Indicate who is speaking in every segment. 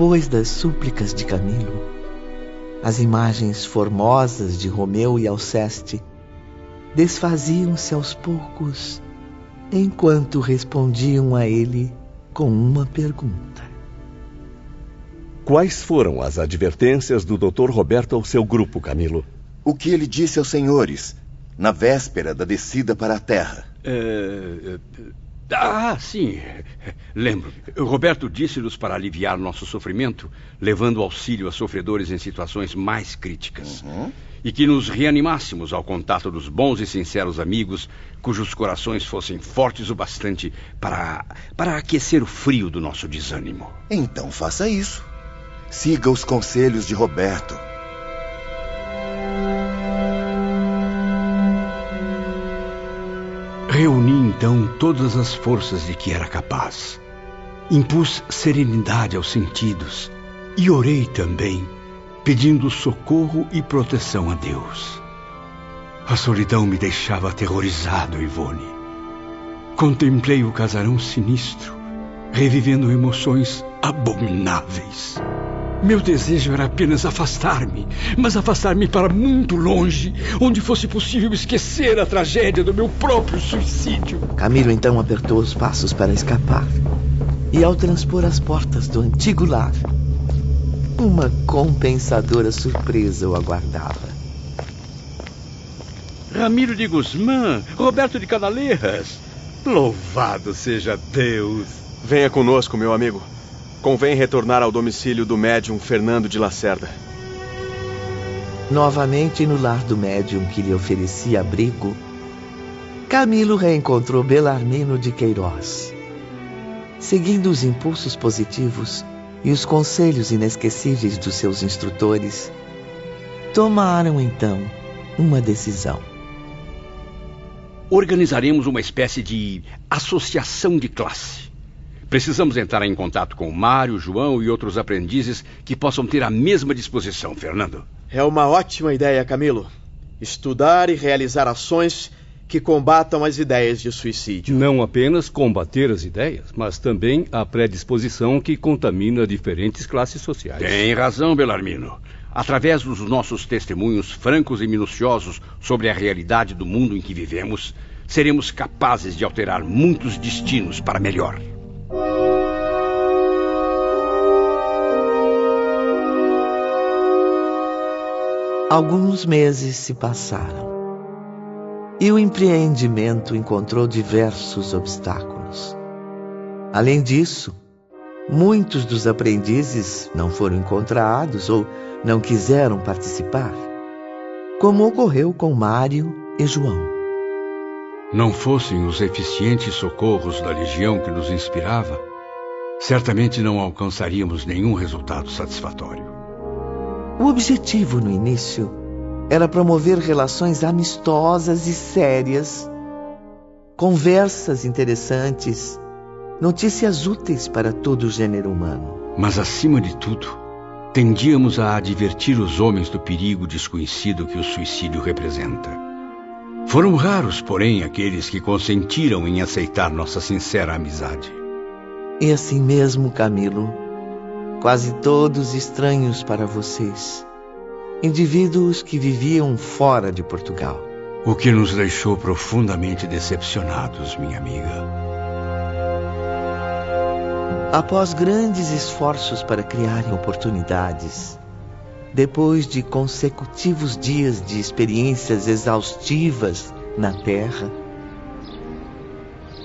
Speaker 1: Depois das súplicas de Camilo, as imagens formosas de Romeu e Alceste desfaziam-se aos poucos enquanto respondiam a ele com uma pergunta.
Speaker 2: Quais foram as advertências do Dr. Roberto ao seu grupo, Camilo?
Speaker 3: O que ele disse aos senhores na véspera da descida para a Terra?
Speaker 4: É... Ah, sim. Lembro. Roberto disse-nos para aliviar nosso sofrimento, levando auxílio a sofredores em situações mais críticas. Uhum. E que nos reanimássemos ao contato dos bons e sinceros amigos, cujos corações fossem fortes o bastante para, para aquecer o frio do nosso desânimo.
Speaker 3: Então faça isso. Siga os conselhos de Roberto.
Speaker 4: Reuni então todas as forças de que era capaz. Impus serenidade aos sentidos e orei também, pedindo socorro e proteção a Deus. A solidão me deixava aterrorizado, Ivone. Contemplei o casarão sinistro, revivendo emoções abomináveis. Meu desejo era apenas afastar-me, mas afastar-me para muito longe, onde fosse possível esquecer a tragédia do meu próprio suicídio.
Speaker 1: Camilo então apertou os passos para escapar. E ao transpor as portas do antigo lar, uma compensadora surpresa o aguardava.
Speaker 4: Ramiro de Guzmán, Roberto de Canaleiras. Louvado seja Deus!
Speaker 2: Venha conosco, meu amigo. Convém retornar ao domicílio do médium Fernando de Lacerda.
Speaker 1: Novamente no lar do médium que lhe oferecia abrigo, Camilo reencontrou Belarmino de Queiroz. Seguindo os impulsos positivos e os conselhos inesquecíveis dos seus instrutores, tomaram então uma decisão.
Speaker 4: Organizaremos uma espécie de associação de classe Precisamos entrar em contato com o Mário, João e outros aprendizes que possam ter a mesma disposição, Fernando.
Speaker 5: É uma ótima ideia, Camilo. Estudar e realizar ações que combatam as ideias de suicídio.
Speaker 6: Não apenas combater as ideias, mas também a predisposição que contamina diferentes classes sociais.
Speaker 4: Tem razão, Belarmino. Através dos nossos testemunhos francos e minuciosos sobre a realidade do mundo em que vivemos, seremos capazes de alterar muitos destinos para melhor.
Speaker 1: Alguns meses se passaram e o empreendimento encontrou diversos obstáculos. Além disso, muitos dos aprendizes não foram encontrados ou não quiseram participar, como ocorreu com Mário e João.
Speaker 4: Não fossem os eficientes socorros da legião que nos inspirava, certamente não alcançaríamos nenhum resultado satisfatório.
Speaker 1: O objetivo no início era promover relações amistosas e sérias, conversas interessantes, notícias úteis para todo o gênero humano.
Speaker 4: Mas, acima de tudo, tendíamos a advertir os homens do perigo desconhecido que o suicídio representa. Foram raros, porém, aqueles que consentiram em aceitar nossa sincera amizade.
Speaker 1: E assim mesmo, Camilo, quase todos estranhos para vocês, indivíduos que viviam fora de Portugal.
Speaker 4: O que nos deixou profundamente decepcionados, minha amiga.
Speaker 1: Após grandes esforços para criarem oportunidades, depois de consecutivos dias de experiências exaustivas na Terra.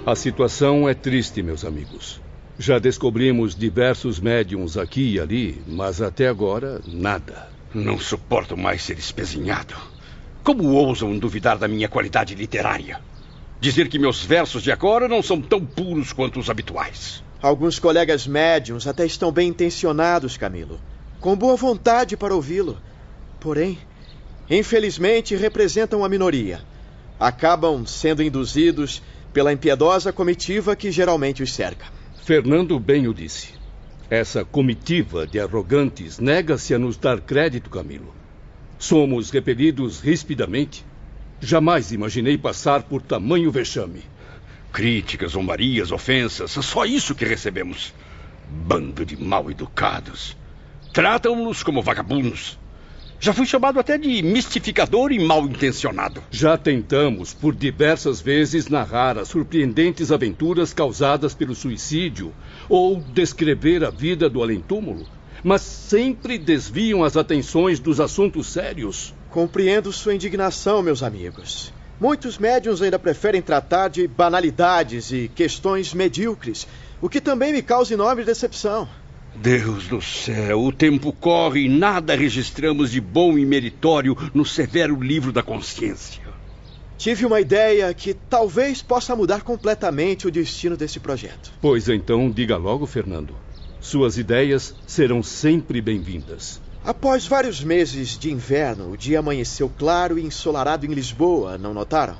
Speaker 6: A situação é triste, meus amigos. Já descobrimos diversos médiums aqui e ali, mas até agora nada.
Speaker 4: Não suporto mais ser espezinhado. Como ousam duvidar da minha qualidade literária? Dizer que meus versos de agora não são tão puros quanto os habituais.
Speaker 5: Alguns colegas médiums até estão bem intencionados, Camilo. Com boa vontade para ouvi-lo. Porém, infelizmente representam a minoria. Acabam sendo induzidos pela impiedosa comitiva que geralmente os cerca.
Speaker 6: Fernando bem o disse. Essa comitiva de arrogantes nega-se a nos dar crédito, Camilo. Somos repelidos rispidamente. Jamais imaginei passar por tamanho vexame.
Speaker 4: Críticas, zombarias, ofensas, só isso que recebemos. Bando de mal educados. Tratam-nos como vagabundos. Já fui chamado até de mistificador e mal intencionado.
Speaker 6: Já tentamos por diversas vezes narrar as surpreendentes aventuras causadas pelo suicídio ou descrever a vida do além-túmulo, mas sempre desviam as atenções dos assuntos sérios.
Speaker 5: Compreendo sua indignação, meus amigos. Muitos médiums ainda preferem tratar de banalidades e questões medíocres, o que também me causa enorme decepção.
Speaker 4: Deus do céu, o tempo corre e nada registramos de bom e meritório no severo livro da consciência.
Speaker 5: Tive uma ideia que talvez possa mudar completamente o destino desse projeto.
Speaker 6: Pois então, diga logo, Fernando. Suas ideias serão sempre bem-vindas.
Speaker 5: Após vários meses de inverno, o dia amanheceu claro e ensolarado em Lisboa, não notaram?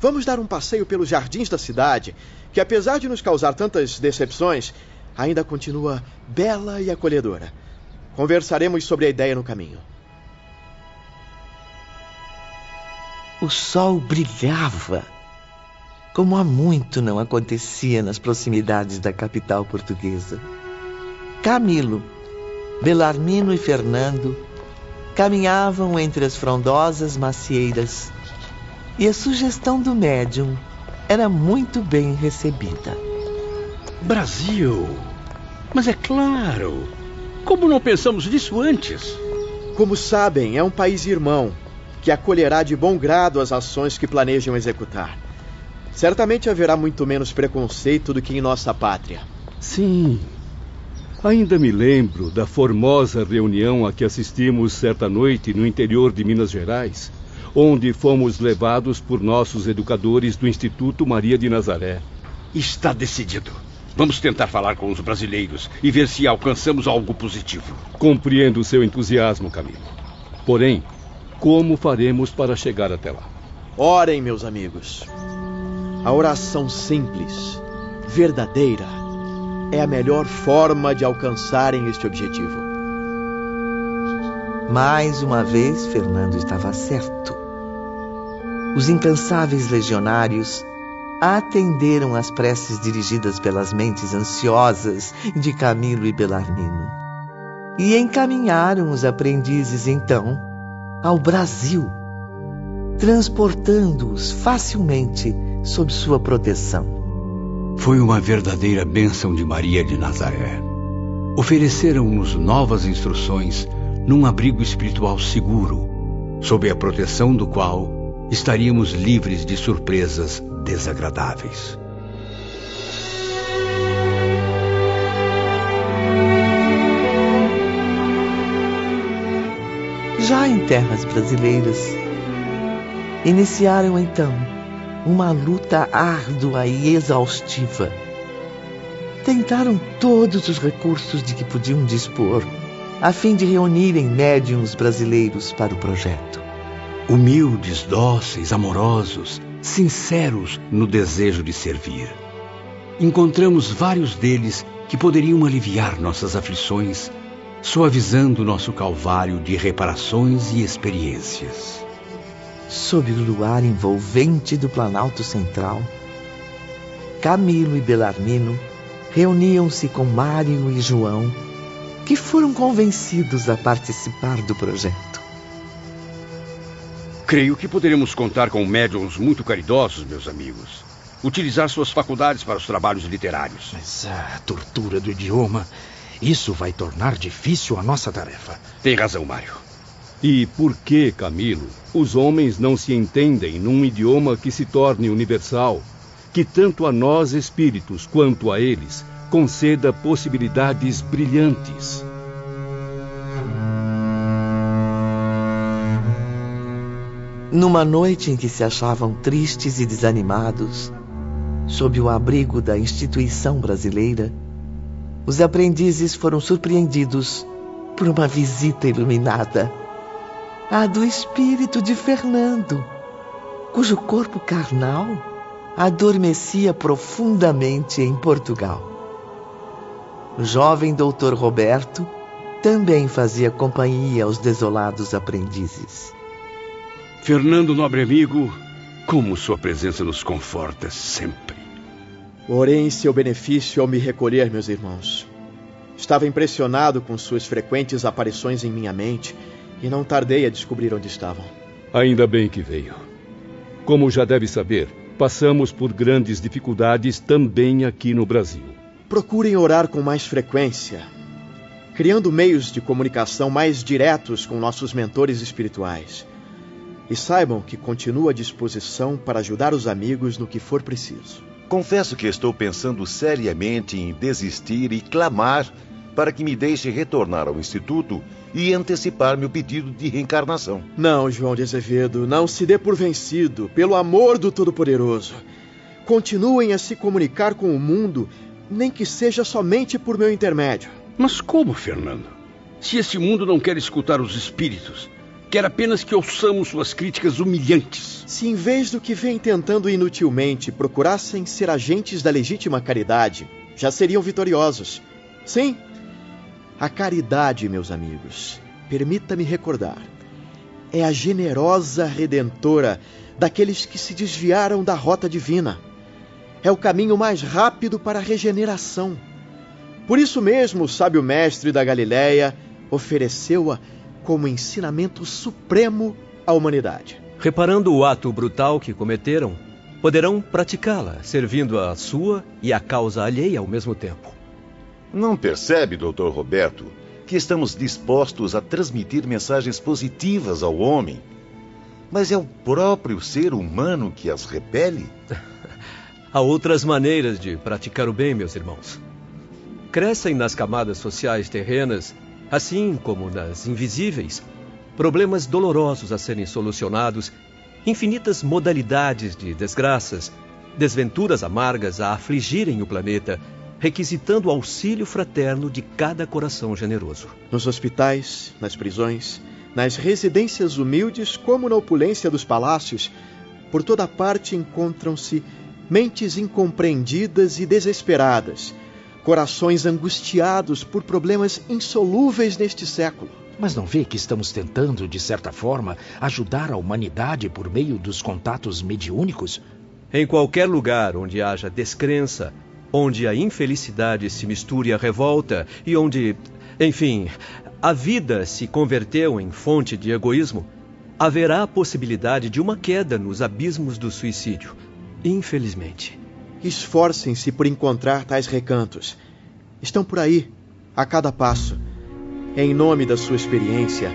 Speaker 5: Vamos dar um passeio pelos jardins da cidade, que apesar de nos causar tantas decepções, ainda continua bela e acolhedora. Conversaremos sobre a ideia no caminho.
Speaker 1: O sol brilhava, como há muito não acontecia nas proximidades da capital portuguesa. Camilo, Belarmino e Fernando caminhavam entre as frondosas macieiras e a sugestão do médium era muito bem recebida.
Speaker 4: Brasil! Mas é claro! Como não pensamos nisso antes?
Speaker 5: Como sabem, é um país irmão que acolherá de bom grado as ações que planejam executar. Certamente haverá muito menos preconceito do que em nossa pátria.
Speaker 6: Sim. Ainda me lembro da formosa reunião a que assistimos certa noite no interior de Minas Gerais, onde fomos levados por nossos educadores do Instituto Maria de Nazaré.
Speaker 4: Está decidido. Vamos tentar falar com os brasileiros e ver se alcançamos algo positivo.
Speaker 6: Compreendo o seu entusiasmo, Camilo. Porém, como faremos para chegar até lá?
Speaker 5: Orem, meus amigos. A oração simples, verdadeira, é a melhor forma de alcançarem este objetivo.
Speaker 1: Mais uma vez, Fernando estava certo. Os incansáveis legionários atenderam às preces dirigidas pelas mentes ansiosas de Camilo e Belarmino e encaminharam os aprendizes então ao Brasil, transportando-os facilmente sob sua proteção.
Speaker 4: Foi uma verdadeira bênção de Maria de Nazaré. Ofereceram-nos novas instruções num abrigo espiritual seguro, sob a proteção do qual estaríamos livres de surpresas desagradáveis.
Speaker 1: Já em terras brasileiras, iniciaram então uma luta árdua e exaustiva. Tentaram todos os recursos de que podiam dispor, a fim de reunirem médiums brasileiros para o projeto.
Speaker 4: Humildes, dóceis, amorosos, sinceros no desejo de servir. Encontramos vários deles que poderiam aliviar nossas aflições, suavizando nosso calvário de reparações e experiências.
Speaker 1: Sob o luar envolvente do Planalto Central, Camilo e Belarmino reuniam-se com Mário e João, que foram convencidos a participar do projeto.
Speaker 4: Creio que poderemos contar com médiums muito caridosos, meus amigos. Utilizar suas faculdades para os trabalhos literários.
Speaker 7: Mas a tortura do idioma, isso vai tornar difícil a nossa tarefa.
Speaker 4: Tem razão, Mário.
Speaker 6: E por que, Camilo, os homens não se entendem num idioma que se torne universal, que tanto a nós espíritos quanto a eles conceda possibilidades brilhantes?
Speaker 1: Numa noite em que se achavam tristes e desanimados, sob o abrigo da instituição brasileira, os aprendizes foram surpreendidos por uma visita iluminada a do espírito de Fernando, cujo corpo carnal adormecia profundamente em Portugal. O jovem doutor Roberto também fazia companhia aos desolados aprendizes.
Speaker 4: Fernando, nobre amigo, como sua presença nos conforta sempre.
Speaker 5: Orei em seu benefício ao me recolher, meus irmãos. Estava impressionado com suas frequentes aparições em minha mente e não tardei a descobrir onde estavam.
Speaker 6: Ainda bem que veio. Como já deve saber, passamos por grandes dificuldades também aqui no Brasil.
Speaker 5: Procurem orar com mais frequência, criando meios de comunicação mais diretos com nossos mentores espirituais. E saibam que continuo à disposição para ajudar os amigos no que for preciso.
Speaker 3: Confesso que estou pensando seriamente em desistir e clamar para que me deixe retornar ao Instituto e antecipar meu pedido de reencarnação.
Speaker 5: Não, João de Azevedo, não se dê por vencido, pelo amor do Todo-Poderoso. Continuem a se comunicar com o mundo, nem que seja somente por meu intermédio.
Speaker 4: Mas como, Fernando? Se esse mundo não quer escutar os espíritos, quer apenas que ouçamos suas críticas humilhantes.
Speaker 5: Se em vez do que vem tentando inutilmente procurassem ser agentes da legítima caridade, já seriam vitoriosos. Sim, a caridade, meus amigos, permita-me recordar, é a generosa redentora daqueles que se desviaram da rota divina. É o caminho mais rápido para a regeneração. Por isso mesmo, o sábio mestre da Galiléia ofereceu-a como ensinamento supremo à humanidade.
Speaker 8: Reparando o ato brutal que cometeram, poderão praticá-la, servindo a sua e a causa alheia ao mesmo tempo.
Speaker 3: Não percebe, doutor Roberto, que estamos dispostos a transmitir mensagens positivas ao homem, mas é o próprio ser humano que as repele?
Speaker 8: Há outras maneiras de praticar o bem, meus irmãos. Crescem nas camadas sociais terrenas, assim como nas invisíveis, problemas dolorosos a serem solucionados, infinitas modalidades de desgraças, desventuras amargas a afligirem o planeta requisitando o auxílio fraterno de cada coração generoso.
Speaker 5: Nos hospitais, nas prisões, nas residências humildes, como na opulência dos palácios, por toda parte encontram-se mentes incompreendidas e desesperadas, corações angustiados por problemas insolúveis neste século.
Speaker 7: Mas não vê que estamos tentando, de certa forma, ajudar a humanidade por meio dos contatos mediúnicos?
Speaker 8: Em qualquer lugar onde haja descrença, onde a infelicidade se misture à revolta e onde, enfim, a vida se converteu em fonte de egoísmo, haverá a possibilidade de uma queda nos abismos do suicídio. Infelizmente.
Speaker 5: Esforcem-se por encontrar tais recantos. Estão por aí, a cada passo. Em nome da sua experiência,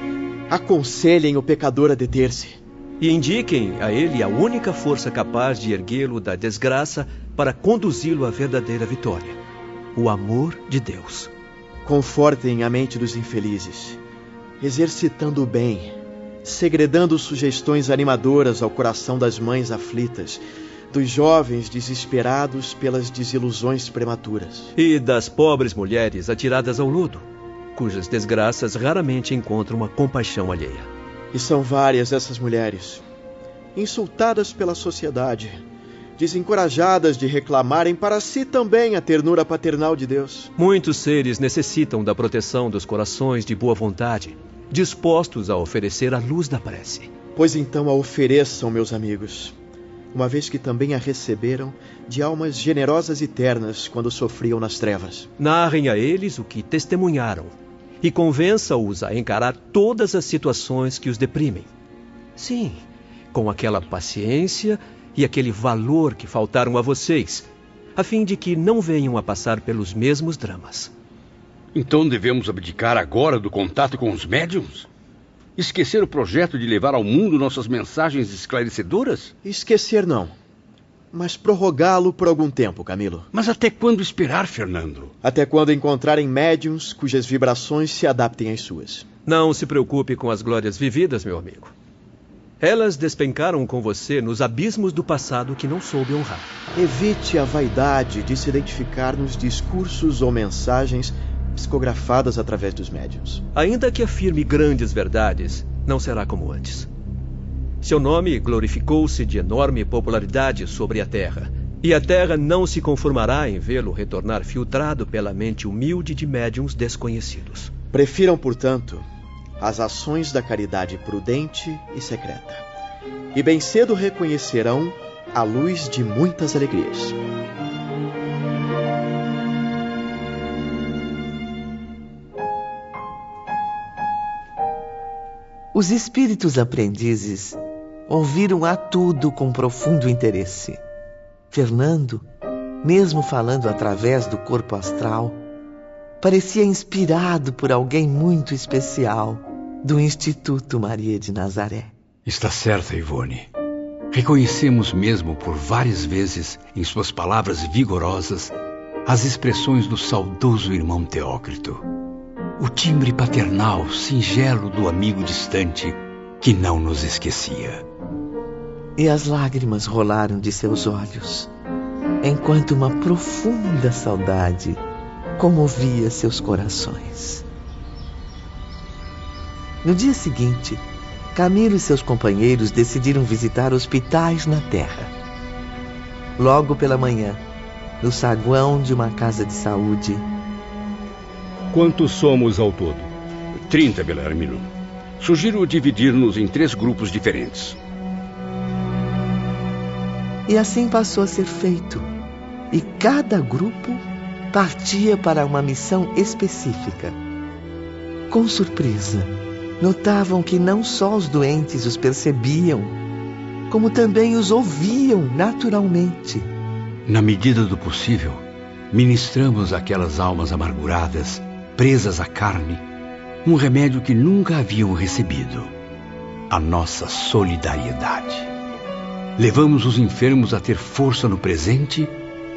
Speaker 5: aconselhem o pecador a deter-se.
Speaker 8: E indiquem a ele a única força capaz de erguê-lo da desgraça para conduzi-lo à verdadeira vitória: o amor de Deus.
Speaker 5: Confortem a mente dos infelizes, exercitando o bem, segredando sugestões animadoras ao coração das mães aflitas, dos jovens desesperados pelas desilusões prematuras.
Speaker 8: E das pobres mulheres atiradas ao lodo, cujas desgraças raramente encontram a compaixão alheia.
Speaker 5: E são várias essas mulheres, insultadas pela sociedade, desencorajadas de reclamarem para si também a ternura paternal de Deus.
Speaker 8: Muitos seres necessitam da proteção dos corações de boa vontade, dispostos a oferecer a luz da prece.
Speaker 5: Pois então a ofereçam, meus amigos, uma vez que também a receberam de almas generosas e ternas quando sofriam nas trevas.
Speaker 8: Narrem a eles o que testemunharam e convença-os a encarar todas as situações que os deprimem. Sim, com aquela paciência e aquele valor que faltaram a vocês, a fim de que não venham a passar pelos mesmos dramas.
Speaker 4: Então devemos abdicar agora do contato com os médiums? Esquecer o projeto de levar ao mundo nossas mensagens esclarecedoras?
Speaker 5: Esquecer não. Mas prorrogá-lo por algum tempo, Camilo.
Speaker 4: Mas até quando esperar, Fernando?
Speaker 5: Até quando encontrarem médiums cujas vibrações se adaptem às suas.
Speaker 8: Não se preocupe com as glórias vividas, meu amigo. Elas despencaram com você nos abismos do passado que não soube honrar.
Speaker 5: Evite a vaidade de se identificar nos discursos ou mensagens psicografadas através dos médiums.
Speaker 8: Ainda que afirme grandes verdades, não será como antes. Seu nome glorificou-se de enorme popularidade sobre a Terra, e a Terra não se conformará em vê-lo retornar filtrado pela mente humilde de médiums desconhecidos.
Speaker 5: Prefiram, portanto, as ações da caridade prudente e secreta. E bem cedo reconhecerão a luz de muitas alegrias.
Speaker 1: Os espíritos aprendizes ouviram a tudo com profundo interesse. Fernando, mesmo falando através do corpo astral, parecia inspirado por alguém muito especial do Instituto Maria de Nazaré.
Speaker 4: Está certa, Ivone. Reconhecemos mesmo por várias vezes em suas palavras vigorosas as expressões do saudoso irmão Teócrito. O timbre paternal singelo do amigo distante que não nos esquecia.
Speaker 1: E as lágrimas rolaram de seus olhos, enquanto uma profunda saudade comovia seus corações. No dia seguinte, Camilo e seus companheiros decidiram visitar hospitais na Terra. Logo pela manhã, no saguão de uma casa de saúde.
Speaker 6: Quantos somos ao todo?
Speaker 4: Trinta, Belarmino. Sugiro dividir-nos em três grupos diferentes.
Speaker 1: E assim passou a ser feito. E cada grupo partia para uma missão específica. Com surpresa, notavam que não só os doentes os percebiam, como também os ouviam naturalmente.
Speaker 4: Na medida do possível, ministramos àquelas almas amarguradas, presas à carne, um remédio que nunca haviam recebido: a nossa solidariedade. Levamos os enfermos a ter força no presente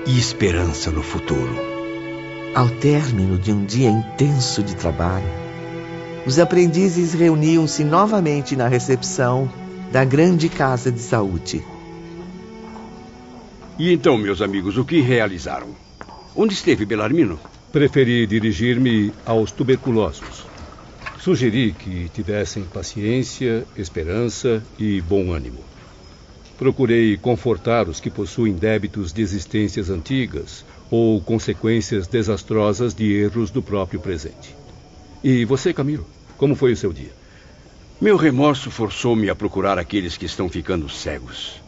Speaker 4: e esperança no futuro.
Speaker 1: Ao término de um dia intenso de trabalho, os aprendizes reuniam-se novamente na recepção da grande casa de saúde.
Speaker 4: E então, meus amigos, o que realizaram? Onde esteve Belarmino?
Speaker 6: Preferi dirigir-me aos tuberculosos. Sugeri que tivessem paciência, esperança e bom ânimo. Procurei confortar os que possuem débitos de existências antigas ou consequências desastrosas de erros do próprio presente. E você, Camilo, como foi o seu dia?
Speaker 4: Meu remorso forçou-me a procurar aqueles que estão ficando cegos.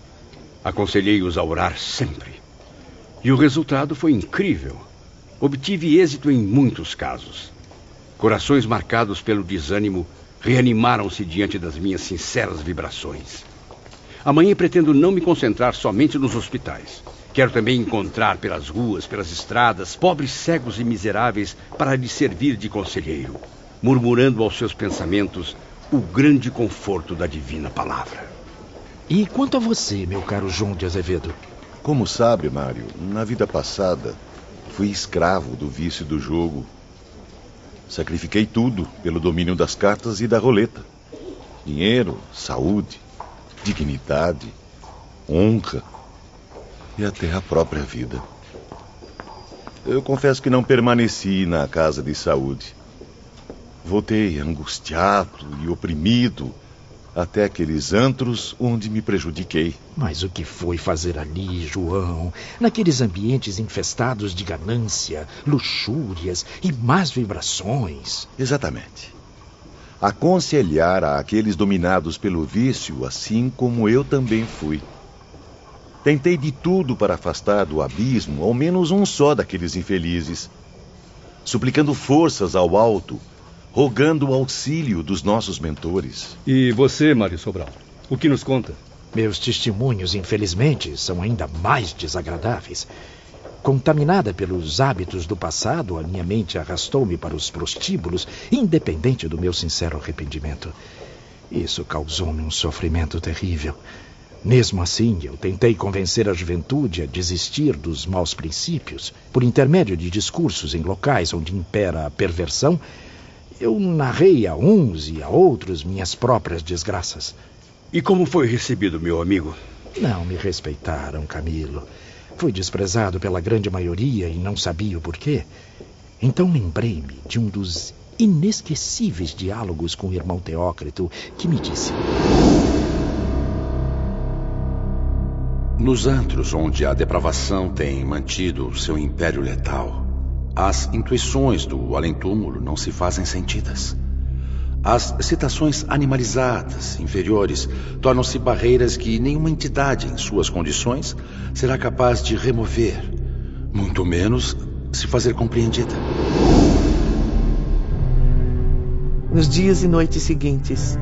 Speaker 4: Aconselhei-os a orar sempre. E o resultado foi incrível. Obtive êxito em muitos casos. Corações marcados pelo desânimo reanimaram-se diante das minhas sinceras vibrações. Amanhã pretendo não me concentrar somente nos hospitais. Quero também encontrar pelas ruas, pelas estradas, pobres cegos e miseráveis para lhes servir de conselheiro, murmurando aos seus pensamentos o grande conforto da divina palavra.
Speaker 7: E quanto a você, meu caro João de Azevedo?
Speaker 3: Como sabe, Mário, na vida passada fui escravo do vício do jogo. Sacrifiquei tudo pelo domínio das cartas e da roleta: dinheiro, saúde, dignidade, honra e até a própria vida. Eu confesso que não permaneci na casa de saúde. Voltei angustiado e oprimido até aqueles antros onde me prejudiquei.
Speaker 7: Mas o que foi fazer ali, João? Naqueles ambientes infestados de ganância, luxúrias e más vibrações.
Speaker 3: Exatamente. Aconselhar a aqueles dominados pelo vício, assim como eu também fui. Tentei de tudo para afastar do abismo ao menos um só daqueles infelizes, suplicando forças ao alto, rogando o auxílio dos nossos mentores.
Speaker 6: E você, Mário Sobral, o que nos conta?
Speaker 7: Meus testemunhos, infelizmente, são ainda mais desagradáveis. Contaminada pelos hábitos do passado, a minha mente arrastou-me para os prostíbulos, independente do meu sincero arrependimento. Isso causou-me um sofrimento terrível. Mesmo assim, eu tentei convencer a juventude a desistir dos maus princípios. Por intermédio de discursos em locais onde impera a perversão, eu narrei a uns e a outros minhas próprias desgraças.
Speaker 4: E como foi recebido, meu amigo?
Speaker 7: Não me respeitaram, Camilo. Fui desprezado pela grande maioria e não sabia o porquê. Então lembrei-me de um dos inesquecíveis diálogos com o irmão Teócrito, que me disse:
Speaker 9: Nos antros onde a depravação tem mantido seu império letal, as intuições do além-túmulo não se fazem sentidas. As citações animalizadas, inferiores, tornam-se barreiras que nenhuma entidade em suas condições será capaz de remover, muito menos se fazer compreendida.
Speaker 1: Nos dias e noites seguintes,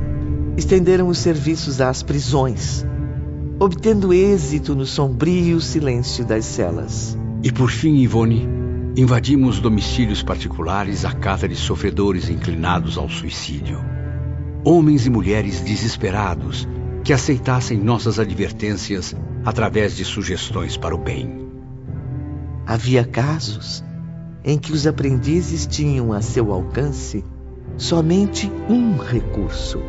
Speaker 1: estenderam os serviços às prisões, obtendo êxito no sombrio silêncio das celas.
Speaker 4: E por fim, Ivone, invadimos domicílios particulares à cata de sofredores inclinados ao suicídio. Homens e mulheres desesperados que aceitassem nossas advertências através de sugestões para o bem.
Speaker 1: Havia casos em que os aprendizes tinham a seu alcance somente um recurso: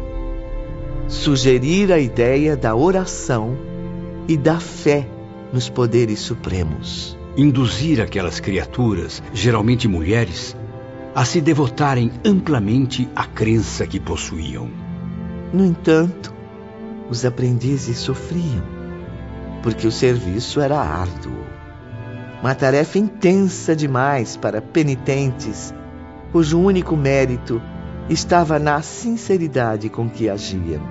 Speaker 1: sugerir a ideia da oração e da fé nos poderes supremos.
Speaker 4: Induzir aquelas criaturas, geralmente mulheres, a se devotarem amplamente à crença que possuíam.
Speaker 1: No entanto, os aprendizes sofriam, porque o serviço era árduo. Uma tarefa intensa demais para penitentes, cujo único mérito estava na sinceridade com que agiam,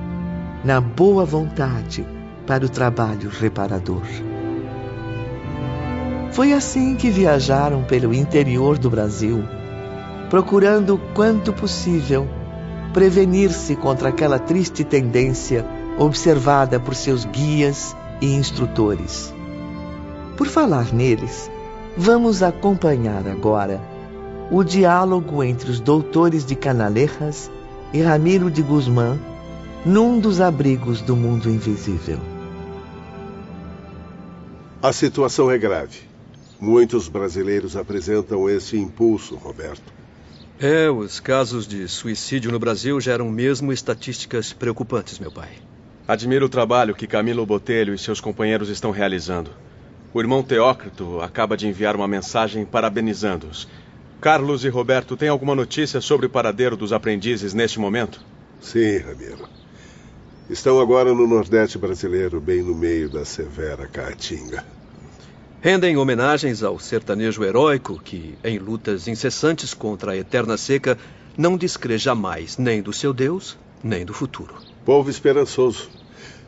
Speaker 1: na boa vontade para o trabalho reparador. Foi assim que viajaram pelo interior do Brasil, procurando quanto possível prevenir-se contra aquela triste tendência observada por seus guias e instrutores. Por falar neles, vamos acompanhar agora o diálogo entre os doutores de Canalejas e Ramiro de Guzmán num dos abrigos do mundo invisível.
Speaker 10: A situação é grave. Muitos brasileiros apresentam esse impulso, Roberto.
Speaker 8: É, os casos de suicídio no Brasil geram mesmo estatísticas preocupantes, meu pai.
Speaker 2: Admiro o trabalho que Camilo Botelho e seus companheiros estão realizando. O irmão Teócrito acaba de enviar uma mensagem parabenizando-os. Carlos e Roberto, têm alguma notícia sobre o paradeiro dos aprendizes neste momento?
Speaker 10: Sim, Ramiro. Estão agora no Nordeste brasileiro, bem no meio da severa caatinga.
Speaker 8: Rendem homenagens ao sertanejo heróico que, em lutas incessantes contra a eterna seca, não descrê jamais nem do seu Deus, nem do futuro.
Speaker 10: Povo esperançoso,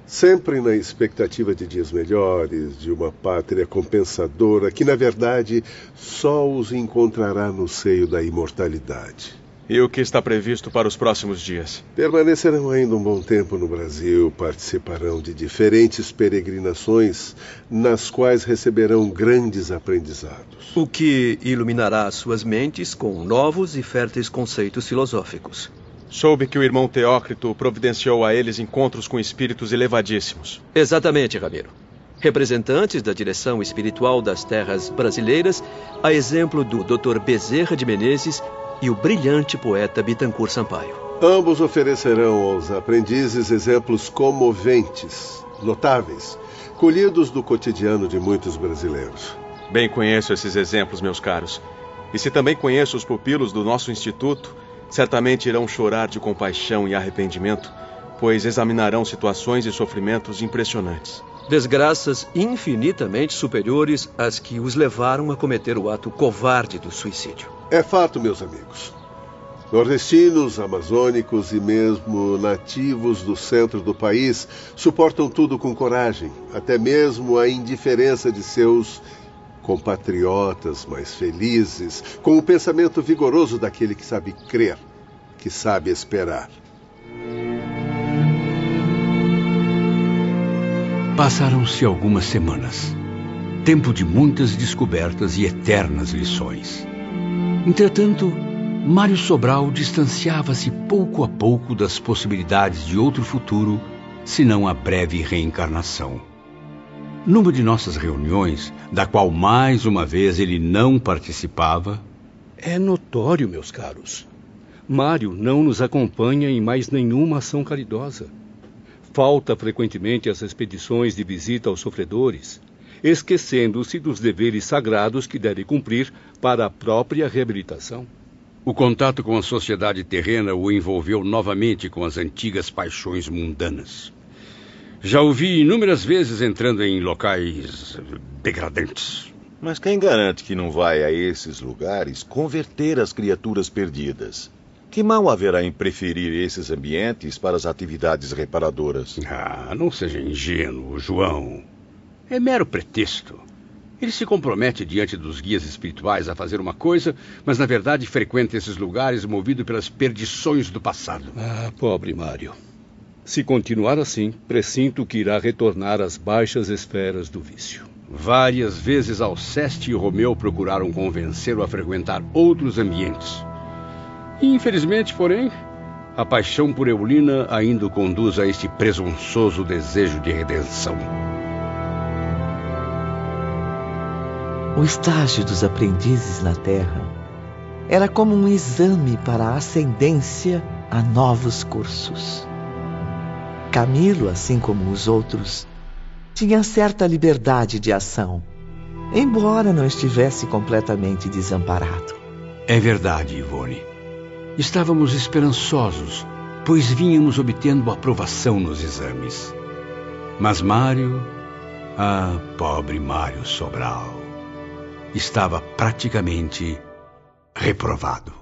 Speaker 10: sempre na expectativa de dias melhores, de uma pátria compensadora que, na verdade, só os encontrará no seio da imortalidade.
Speaker 2: E o que está previsto para os próximos dias?
Speaker 10: Permanecerão ainda um bom tempo no Brasil, participarão de diferentes peregrinações, nas quais receberão grandes aprendizados.
Speaker 8: O que iluminará suas mentes com novos e férteis conceitos filosóficos.
Speaker 2: Soube que o irmão Teócrito providenciou a eles encontros com espíritos elevadíssimos.
Speaker 8: Exatamente, Ramiro. Representantes da direção espiritual das terras brasileiras, a exemplo do Dr. Bezerra de Menezes e o brilhante poeta Bitancourt Sampaio.
Speaker 10: Ambos oferecerão aos aprendizes exemplos comoventes, notáveis, colhidos do cotidiano de muitos brasileiros.
Speaker 2: Bem conheço esses exemplos, meus caros. E se também conheço os pupilos do nosso instituto, certamente irão chorar de compaixão e arrependimento, pois examinarão situações e sofrimentos impressionantes.
Speaker 8: Desgraças infinitamente superiores às que os levaram a cometer o ato covarde do suicídio.
Speaker 10: É fato, meus amigos. Nordestinos, amazônicos e mesmo nativos do centro do país suportam tudo com coragem, até mesmo a indiferença de seus compatriotas mais felizes, com o pensamento vigoroso daquele que sabe crer, que sabe esperar.
Speaker 4: Passaram-se algumas semanas. Tempo de muitas descobertas e eternas lições. Entretanto, Mário Sobral distanciava-se pouco a pouco das possibilidades de outro futuro, senão a breve reencarnação. Numa de nossas reuniões, da qual mais uma vez ele não participava.
Speaker 6: É notório, meus caros. Mário não nos acompanha em mais nenhuma ação caridosa. Falta frequentemente as expedições de visita aos sofredores, esquecendo-se dos deveres sagrados que deve cumprir para a própria reabilitação.
Speaker 4: O contato com a sociedade terrena o envolveu novamente com as antigas paixões mundanas. Já o vi inúmeras vezes entrando em locais degradantes.
Speaker 3: Mas quem garante que não vai a esses lugares converter as criaturas perdidas? Que mal haverá em preferir esses ambientes para as atividades reparadoras?
Speaker 4: Ah, não seja ingênuo, João. É mero pretexto. Ele se compromete diante dos guias espirituais a fazer uma coisa, mas na verdade frequenta esses lugares movido pelas perdições do passado.
Speaker 6: Ah, pobre Mário. Se continuar assim, pressinto que irá retornar às baixas esferas do vício.
Speaker 4: Várias vezes Alceste e Romeu procuraram convencê-lo a frequentar outros ambientes. Infelizmente, porém, a paixão por Eulina ainda o conduz a este presunçoso desejo de redenção.
Speaker 1: O estágio dos aprendizes na Terra era como um exame para a ascendência a novos cursos. Camilo, assim como os outros, tinha certa liberdade de ação, embora não estivesse completamente desamparado.
Speaker 4: É verdade, Ivone. Estávamos esperançosos, pois vínhamos obtendo aprovação nos exames. Mas Mário, ah, pobre Mário Sobral, estava praticamente reprovado.